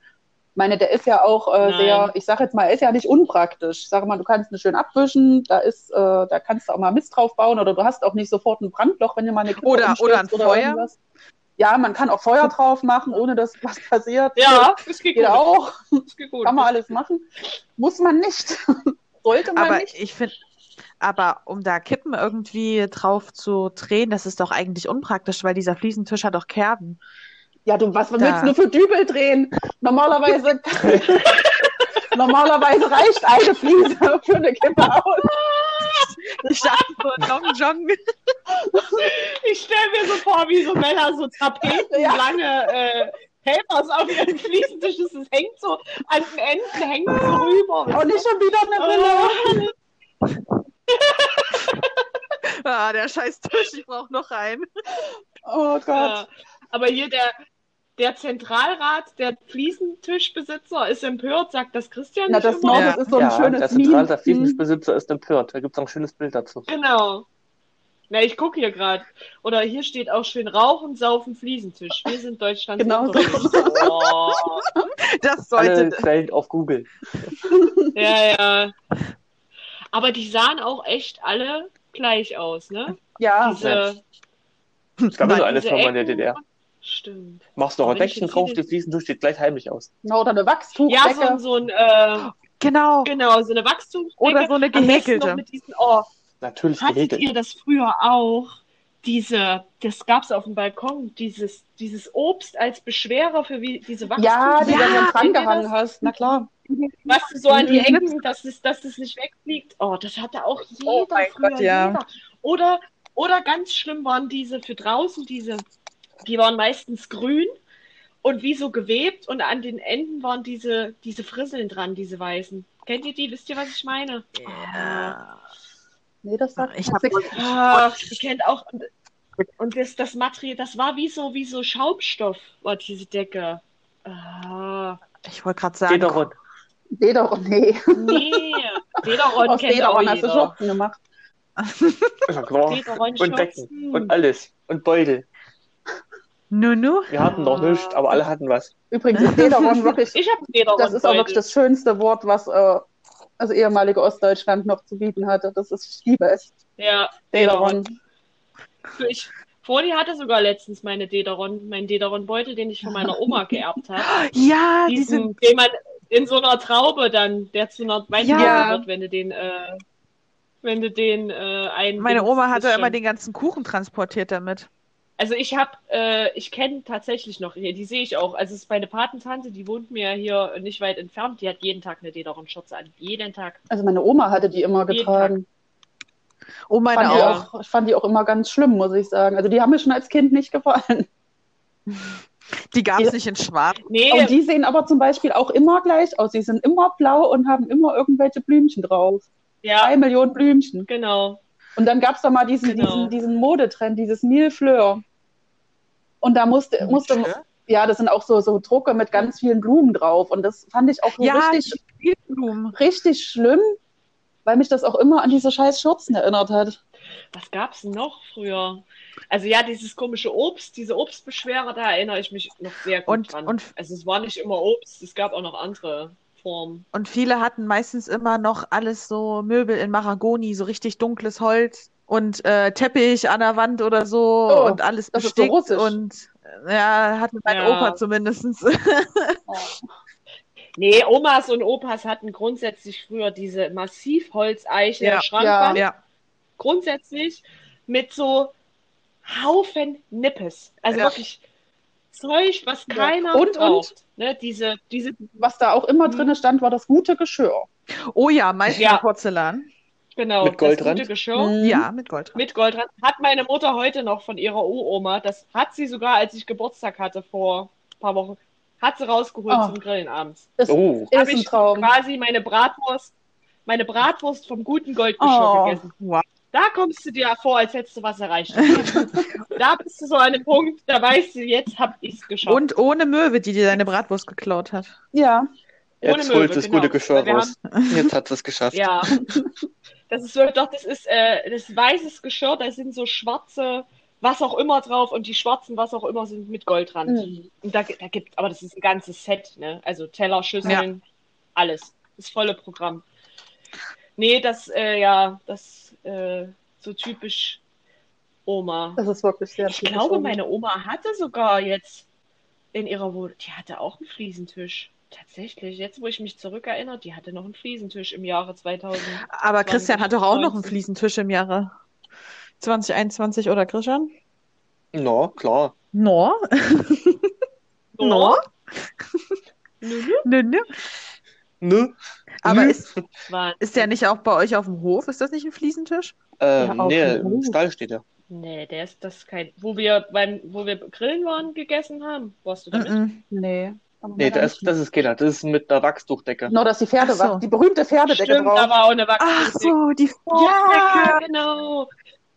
Ich meine, der ist ja auch äh, sehr, ich sag jetzt mal, er ist ja nicht unpraktisch. Ich sage mal, du kannst ihn schön abwischen, da ist, äh, da kannst du auch mal Mist drauf bauen oder du hast auch nicht sofort ein Brandloch, wenn dir mal eine Kippe Oder- oder ein Feuer. irgendwas. Ja, man kann auch Feuer drauf machen, ohne dass was passiert. Ja, das geht Geht gut. auch, Das geht gut. kann man alles machen. Muss man nicht. Sollte man Aber nicht. ich finde, aber um da Kippen irgendwie drauf zu drehen, das ist doch eigentlich unpraktisch, weil dieser Fliesentisch hat doch Kerben. Ja, du, was Da. willst du für Dübel drehen? Normalerweise, normalerweise reicht eine Fliese für eine Kippe aus. Ich dachte so, Jong. Ich stelle mir so vor, wie so Männer so Tapeten, Ja. lange äh, Papers auf ihren Fliesentisch. Es hängt so an den Enden, hängt so rüber. Und nicht schon wieder eine Brille. Ah, der scheiß Tisch, ich brauche noch einen. Oh Gott. Ja. Aber hier der, der Zentralrat der Fliesentischbesitzer ist empört, sagt das Christian Na, nicht das immer? noch, Ja. das ist so ein ja, schönes der zentrale Meme. Hm. Fliesentischbesitzer ist empört. Da gibt es ein schönes Bild dazu. Genau. Na, ich gucke hier gerade. Oder hier steht auch schön Rauchen, Saufen, Fliesentisch. Wir sind Deutschlands Genau so. Oh. Das Alle sollte. Quellen auf Google. Ja, ja. Aber die sahen auch echt alle gleich aus, ne? Ja, Diese, Es gab ja so eine diese Firma in der. DDR. Stimmt. Machst du noch ein Deckchen jetzt drauf, die Fliesentisch steht gleich heimlich aus. genau, oder eine Ja, so, Wachstuchdecke. ein- so ein, äh, Genau. genau, so eine Wachstumsdecke. Oder so eine gehäkelte. mit diesen, oh, Natürlich hattet gehäkelt. ihr das früher auch? Diese, das gab's auf dem Balkon, dieses, dieses Obst als Beschwerer für wie, diese ja, die Wachstumsdecke. du dann Ja, dran gehangen das? hast. Na klar. Was du so an die Mhm. Ecken, dass es, dass es nicht wegfliegt. Oh, das hatte auch jeder Oh mein früher, Gott, ja. jeder. Oder, oder ganz schlimm waren diese für draußen, diese, die waren meistens grün und wie so gewebt und an den Enden waren diese, diese Frisseln dran, diese weißen. Kennt ihr die? Wisst ihr, was ich meine? Ja. Nee, das sagt Ich hab- nix. Ah, ihr kennt auch, und, und das, das Material, das war wie so, wie so Schaumstoff, war diese Decke. Ah, Ich wollte gerade sagen, Dederon. Dederon, nee. nee, Dederon Aus kennt auch Dederon hast du jeder. Schurken gemacht. Ja. Dederon Und Decken. Schürzen. Und alles. Und Beutel. Nunu. Wir hatten noch nichts, aber alle hatten was. Übrigens ist Dederon wirklich, Ich habe Dederon das ist auch wirklich das schönste Wort, was äh, das ehemalige Ostdeutschland noch zu bieten hatte. Das ist, ich liebe es. Ja, Dederon. Du, Ich, Froni hatte sogar letztens meine Dederon, meinen Dederon-Beutel, den ich von meiner Oma geerbt habe. Ja, diese. Diesen, den man in so einer Traube dann, der zu einer Weingläser Ja. wird, wenn du den, äh, wenn du den äh, ein. Meine Oma hatte ist immer schon- den ganzen Kuchen transportiert damit. Also ich habe, äh, ich kenne tatsächlich noch hier, die sehe ich auch. Also es ist meine Patentante, die wohnt mir hier nicht weit entfernt. Die hat jeden Tag eine Dederon-Schürze an, jeden Tag. Also meine Oma hatte die immer Jeden getragen. Oh, meine Fand die auch. auch. Ich fand die auch immer ganz schlimm, muss ich sagen. Also die haben mir schon als Kind nicht gefallen. Die gab es nicht in schwarz. Nee, Und die sehen aber zum Beispiel auch immer gleich aus. Die sind immer blau und haben immer irgendwelche Blümchen drauf. ja, Drei Millionen Blümchen. genau. Und dann gab es da mal diesen, Genau. diesen, diesen Modetrend, dieses Millefleur. Und da musste, musste, Ja, das sind auch so, so Drucke mit ganz vielen Blumen drauf. Und das fand ich auch Ja, richtig, richtig schlimm, weil mich das auch immer an diese scheiß Schürzen erinnert hat. Was gab's denn noch früher? Also ja, dieses komische Obst, diese Obstbeschwerer, da erinnere ich mich noch sehr gut Und- dran. und- also es war nicht immer Obst, es gab auch noch andere Formen. Und viele hatten meistens immer noch alles so Möbel in Mahagoni, so richtig dunkles Holz und äh, Teppich an der Wand oder so Oh, und alles das ist so bestickt russisch. und ja, hatte mein Ja. Opa zumindestens. Nee, Omas und Opas hatten grundsätzlich früher diese Massivholzeiche Ja, Schrankwand. ja. Grundsätzlich mit so Haufen Nippes. Also Ja. wirklich Zeug, was Ja. keiner Und- und? braucht. Ne, diese, diese, Was da auch immer Mhm. drin stand, war das gute Geschirr. Oh ja, meistens Ja. Porzellan. Genau, Mit das Goldrand? gute Geschirr. Mhm. Ja, mit Gold. Mit Goldrand. Hat meine Mutter heute noch von ihrer Uroma. Das hat sie sogar, als ich Geburtstag hatte vor ein paar Wochen, hat sie rausgeholt Oh. zum Grillen abends. Das Oh, ist ein ich Traum. quasi meine Bratwurst, meine Bratwurst vom guten Goldgeschirr Oh. gegessen. Wow. Da kommst du dir vor, als hättest du was erreicht. da bist du so an dem Punkt, da weißt du, jetzt hab ich's geschafft. Und ohne Möwe, die dir deine Bratwurst geklaut hat. Ja, Ohne jetzt Möwe, holt das genau. gute Geschirr raus. Jetzt hat es geschafft. Ja. Das ist wirklich, doch, das ist äh, das weißes Geschirr, da sind so schwarze, was auch immer drauf und die schwarzen, was auch immer, sind mit Goldrand. Mhm. Und da, da gibt, aber das ist ein ganzes Set, ne? Also Teller, Schüsseln, alles. Das volle Programm. Nee, das, äh, ja, das, äh, so typisch Oma. das ist wirklich sehr Ich glaube, Oma. meine Oma hatte sogar jetzt in ihrer Wohnung, die hatte auch einen Fliesentisch. Tatsächlich, jetzt wo ich mich zurückerinnere, die hatte noch einen Fliesentisch im Jahre 2000. Aber Christian hat doch auch noch einen 19. Fliesentisch im Jahre 2021, oder Christian? Na, klar. No? No? Nö, nö. Nö, nö. Ne? Aber Nö. ist, ist der nicht auch bei euch auf dem Hof? Ist das nicht ein Fliesentisch? Ähm, Ja, nee, im. Stall steht er. Nee, der ist das kein. Wo wir beim, wo wir grillen waren, gegessen haben. Warst du damit? Mhm. Nee. Aber Nee, das, nicht. das ist keiner. Das ist mit einer Wachstuchdecke. Nur, dass die Pferde, Ach so. die berühmte Pferdedecke Stimmt, da drauf. war auch eine Ach Wachsdecke. so, die Ja, Vordecke. genau.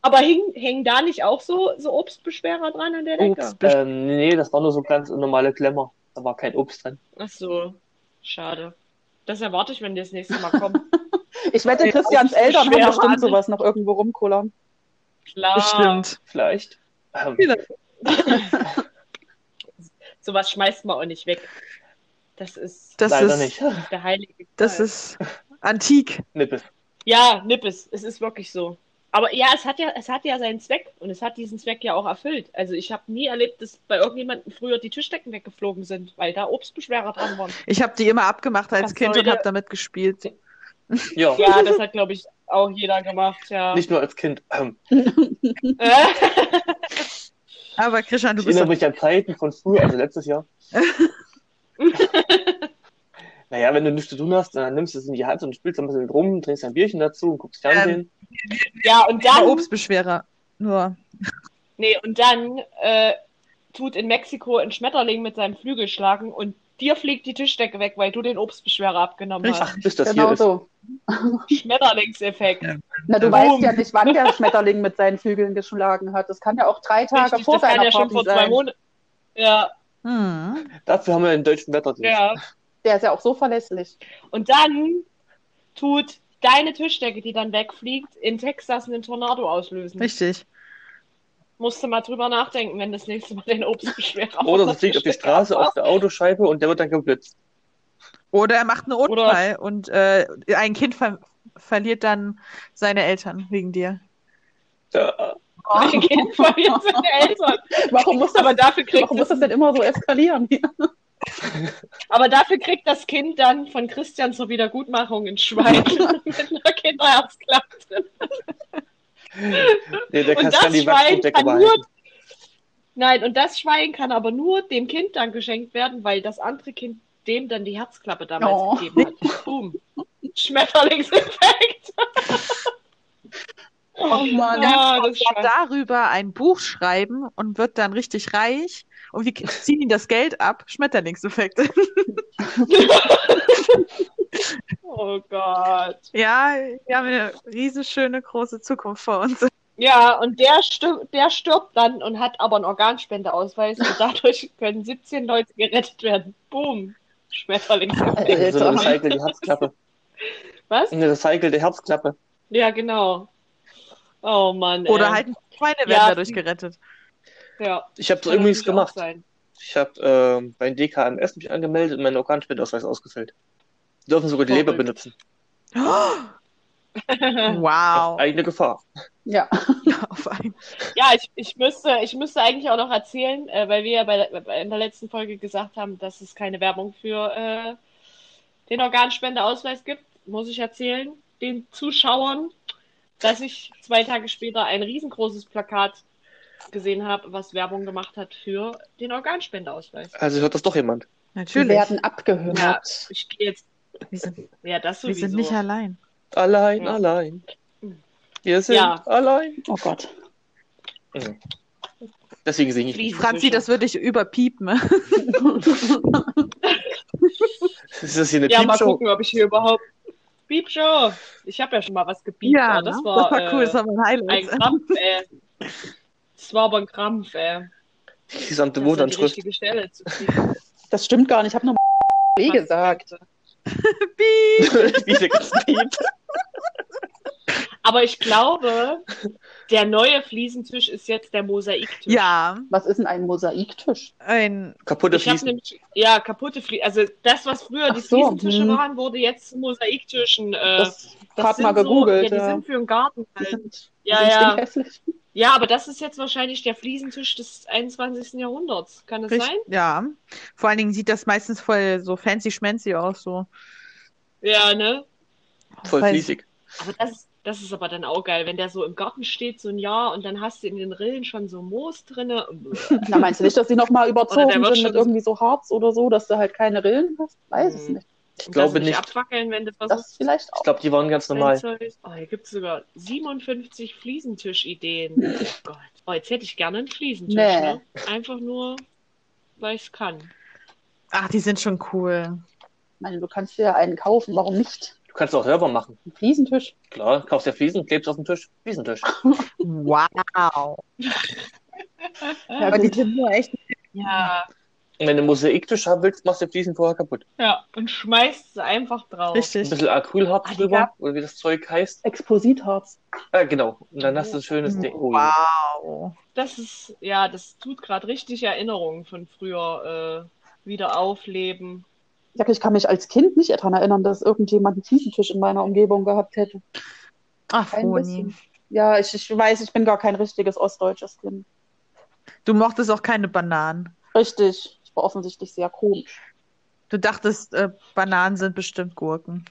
Aber hängen da nicht auch so, so Obstbeschwerer dran an der Decke? Obst. Ähm, nee, das war nur so ganz normale Klemmer. Da war kein Obst drin. Ach so, schade. Das erwarte ich, wenn die das nächste Mal kommen. Ich wette, Christians Eltern haben bestimmt sowas noch irgendwo rumkullern. Klar. Bestimmt. Vielleicht. Ähm, Sowas schmeißt man auch nicht weg. Das ist Das leider ist, nicht. der heilige das ist antik. Nippes. Ja, Nippes, es ist wirklich so. Aber ja, es hat ja, es hat ja seinen Zweck und es hat diesen Zweck ja auch erfüllt. Also ich habe nie erlebt, dass bei irgendjemandem früher die Tischdecken weggeflogen sind, weil da Obstbeschwerer dran waren. Ich habe die immer abgemacht als Was Kind und habe damit gespielt. Ja, Ja, das hat, glaube ich, auch jeder gemacht, ja. nicht nur als Kind. Ähm, Äh, Aber Christian, du ich bist erinnere mich an Zeiten von früher, also letztes Jahr. naja, wenn du nichts zu tun hast, dann nimmst du es in die Hand und spielst ein bisschen rum, trinkst ein Bierchen dazu und guckst Fernsehen. ja, und dann, Obstbeschwerer. Nur. nee, und dann äh, tut in Mexiko ein Schmetterling mit seinem Flügel schlagen und dir fliegt die Tischdecke weg, weil du den Obstbeschwerer abgenommen Richtig. hast. Ach, bis das genau hier ist. so. Schmetterlingseffekt. Na, du Boom. weißt ja nicht, wann der Schmetterling mit seinen Flügeln geschlagen hat. Das kann ja auch drei Tage Richtig, vor das kann ja schon Party vor zwei sein. Monaten. Ja, Hm. Dafür haben wir einen deutschen Wetterdienst. ja. Der ist ja auch so verlässlich. Und dann tut deine Tischdecke, die dann wegfliegt, in Texas einen Tornado auslösen. Richtig. Musst du mal drüber nachdenken, wenn das nächste Mal den Obstbeschwerer Oder es fliegt auf die Straße, auf der Autoscheibe und der wird dann geblitzt. Oder er macht einen Oder- Unfall und äh, ein Kind ver verliert dann seine Eltern wegen dir. Ja, Ein Kind verliert seine Eltern. Warum muss das, Aber dafür kriegt warum muss das, denn immer so eskalieren? aber dafür kriegt das Kind dann von Christian zur Wiedergutmachung ein Schwein mit einer Kinderherzklappe. Nee, der Und das Schwein kann nur, behalten. nein, und das Schwein kann aber nur dem Kind dann geschenkt werden, weil das andere Kind dem dann die Herzklappe damals Oh. gegeben hat. Boom. Schmetterlingseffekt. Oh Mann. Ja, das darüber ein Buch schreiben und wird dann richtig reich. Und wir ziehen ihm das Geld ab. Schmetterlingseffekt. Oh Gott. ja, wir haben eine riesenschöne große Zukunft vor uns. Ja, und der stirbt, der stirbt dann und hat aber einen Organspendeausweis und dadurch können 17 Leute gerettet werden. Boom. Schmetterlingseffekt. So eine recycelte Herzklappe. Was? Eine recycelte Herzklappe. Ja, genau. Oh Mann. Oder ey. halt Schweine werden Ja, dadurch gerettet. Ja, Ich habe so übrigens gemacht. Ich habe ähm, beim DKMS mich angemeldet und meinen Organspendeausweis ausgefüllt. Die dürfen sogar die Leber benutzen. Wow. Auf eigene Gefahr. Ja. Auf ein- Ja, ich, ich, müsste, ich müsste eigentlich auch noch erzählen, äh, weil wir ja bei, bei, in der letzten Folge gesagt haben, dass es keine Werbung für äh, den Organspendeausweis gibt. Muss ich erzählen, den Zuschauern, dass ich zwei Tage später ein riesengroßes Plakat gesehen habe, was Werbung gemacht hat für den Organspendeausweis. Also hört das doch jemand. Wir Natürlich. werden abgehört. Ja, ich gehe jetzt, Wir sind, ja, das wir sind nicht allein. Allein, Ja. allein. Wir sind Ja. allein. Oh Gott. Mhm. Deswegen singe ich nicht. Franzi, das würde ich überpiepen. Ist das hier eine Ja, mal Piepshow? gucken, ob ich hier überhaupt. Piepshow! Ich habe ja schon mal was gepiept, aber das ne? war, das war cool, äh, das war mein ein Highlight. Krampf, ey. Das war aber ein Krampf, ey. Die gesamte Wohnanschrift. Das stimmt gar nicht. Ich habe nur B gesagt. Wieder Piep. Aber ich glaube, der neue Fliesentisch ist jetzt der Mosaiktisch. Ja, Was ist denn ein Mosaiktisch? ein Kaputte Ich habe Fliesen. nämlich, ja, kaputte Fliesen. Also das, was früher Ach die so, Fliesentische hm. waren, wurde jetzt zu Mosaiktischen. Äh, Das das gerade mal gegoogelt. So, ja, die ja. sind für den Garten halt. sind, Ja, ja. Ja, aber das ist jetzt wahrscheinlich der Fliesentisch des 21. Jahrhunderts. Kann es Richt- sein? Ja. Vor allen Dingen sieht das meistens voll so fancy schmancy aus, so. Ja, ne? Voll fließig. Aber das ist, das ist aber dann auch geil, wenn der so im Garten steht, so ein Jahr, und dann hast du in den Rillen schon so Moos drinne. Na, meinst du nicht, dass die nochmal überzogen sind schon mit irgendwie so Harz oder so, dass du halt keine Rillen hast? Weiß es Hm. nicht. Ich glaube nicht. abwackeln, wenn du Das versuchst. vielleicht Ich auch. glaube, die waren ganz normal. Oh, hier gibt es sogar 57 Fliesentischideen. Oh Gott. Oh, jetzt hätte ich gerne einen Fliesentisch, Nee. ne? Einfach nur, weil ich es kann. Ach, die sind schon cool. Ich meine, du kannst dir einen kaufen, warum nicht? Du kannst auch selber machen. Ein Fliesentisch. Klar, kaufst ja Fliesen, klebst auf den Tisch. Fliesentisch. Wow. Ja, Aber die sind nur echt. Ja. Und wenn du Mosaiktisch haben willst, machst du die Fliesen vorher kaputt. Ja, und schmeißt sie einfach drauf. Ein Richtig. bisschen Acrylharz Ah, drüber, gab- oder wie das Zeug heißt. Expositharz. Ja, genau. Und dann hast du ein schönes Ding. Oh, ja. Wow. Das ist, ja, das tut gerade richtig Erinnerungen von früher äh, wieder aufleben. Ich sag, ich kann mich als Kind nicht daran erinnern, dass irgendjemand einen Fliesentisch in meiner Umgebung gehabt hätte. Ach, Froni. bisschen. Ja, ich, ich weiß, ich bin gar kein richtiges ostdeutsches Kind. Du mochtest auch keine Bananen. Richtig. War offensichtlich sehr komisch. Du dachtest, äh, Bananen sind bestimmt Gurken.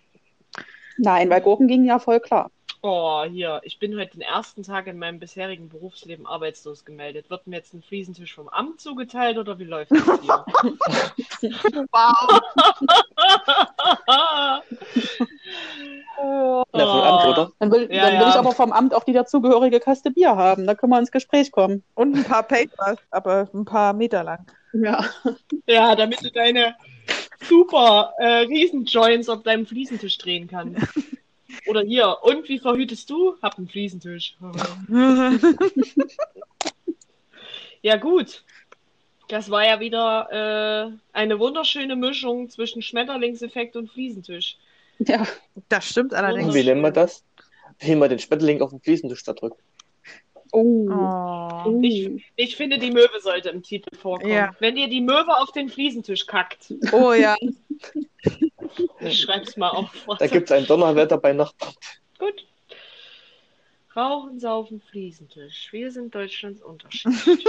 Nein, weil Gurken gingen ja voll klar. Oh, hier, ich bin heute den ersten Tag in meinem bisherigen Berufsleben arbeitslos gemeldet. Wird mir jetzt ein Fliesentisch vom Amt zugeteilt oder wie läuft das hier? Wow. Na, vom Amt, oder? Dann will, Ja, dann will ja. ich aber vom Amt auch die dazugehörige Kaste Bier haben. Da können wir ins Gespräch kommen. Und ein paar Papers, aber ein paar Meter lang. Ja. Ja, damit du deine super äh, Riesenjoints auf deinem Fliesentisch drehen kannst. Oder hier, und wie verhütest du? Hab einen Fliesentisch. Ja, gut. Das war ja wieder äh, eine wunderschöne Mischung zwischen Schmetterlingseffekt und Fliesentisch. Ja. Das stimmt allerdings. Wie nennen wir das? Wie man den Schmetterling auf den Fliesentisch da drückt. Oh. Oh. Ich, ich finde, die Möwe sollte im Titel vorkommen. Ja. Wenn dir die Möwe auf den Fliesentisch kackt, oh ja. ich schreib's mal auf. Da gibt es ein Donnerwetter bei Nachbarn. Gut. Rauchen, saufen, Fliesentisch. Wir sind Deutschlands Unterschied.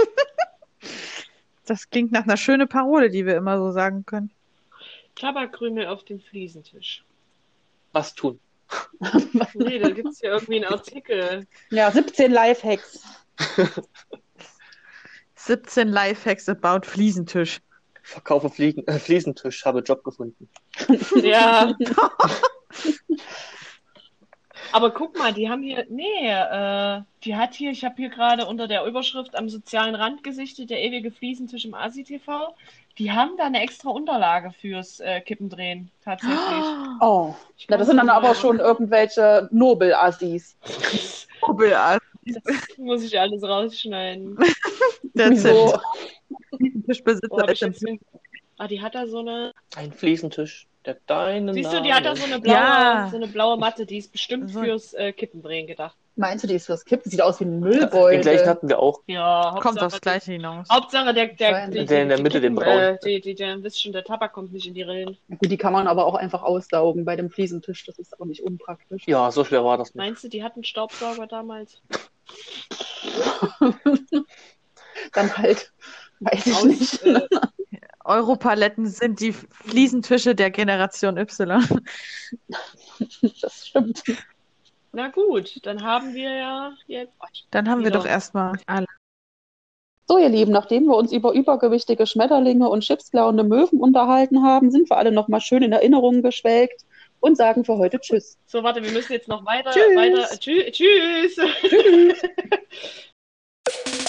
Das klingt nach einer schönen Parole, die wir immer so sagen können. Tabakkrümel auf dem Fliesentisch. Was tun? Nee, da gibt's ja irgendwie einen Artikel. Ja, 17 Lifehacks. 17 Lifehacks about Fliesentisch. Verkaufe Fliegen, äh, Fliesentisch, habe Job gefunden. Ja. Aber guck mal, die haben hier, nee, äh, die hat hier, ich habe hier gerade unter der Überschrift am sozialen Rand gesichtet, der ewige Fliesentisch im ASI-TV. Die haben da eine extra Unterlage fürs äh, Kippendrehen, tatsächlich. Oh. Ich Na, das sind dann aber schon irgendwelche Nobel-Assis. Kubelassi. Das muss ich alles rausschneiden. Der Wieso? Tischbesitzer Wo Ah, die hat da so eine. Ein Fliesentisch, der deinen Siehst du, die hat da so eine blaue, Ja. so eine blaue Matte, die ist bestimmt So. fürs äh, Kippenbringen gedacht. Meinst du, die ist fürs Kippen? Sieht aus wie ein Den gleichen Müllbeutel. hatten wir auch. Ja, Kommt Hauptsache, aufs Gleiche hinaus. Hauptsache der, der, Wahrscheinlich. Der in der Mitte, den braunen. Äh, die, die, der, wisst schon, der Tabak kommt nicht in die Rillen. Gut, die kann man aber auch einfach aussaugen bei dem Fliesentisch. Das ist aber nicht unpraktisch. Ja, so schwer war das nicht. Meinst du, die hatten Staubsauger damals? Dann halt, weiß ich Aus, nicht. äh, Europaletten sind die Fliesentische der Generation Y. Das stimmt. na gut, dann haben wir ja jetzt. Dann haben wir doch erstmal alle. So, ihr Lieben, nachdem wir uns über übergewichtige Schmetterlinge und chipsklauende Möwen unterhalten haben, sind wir alle nochmal schön in Erinnerungen geschwelgt und sagen für heute Tschüss. So, warte, wir müssen jetzt noch weiter. Tschüss. weiter tschü tschüss.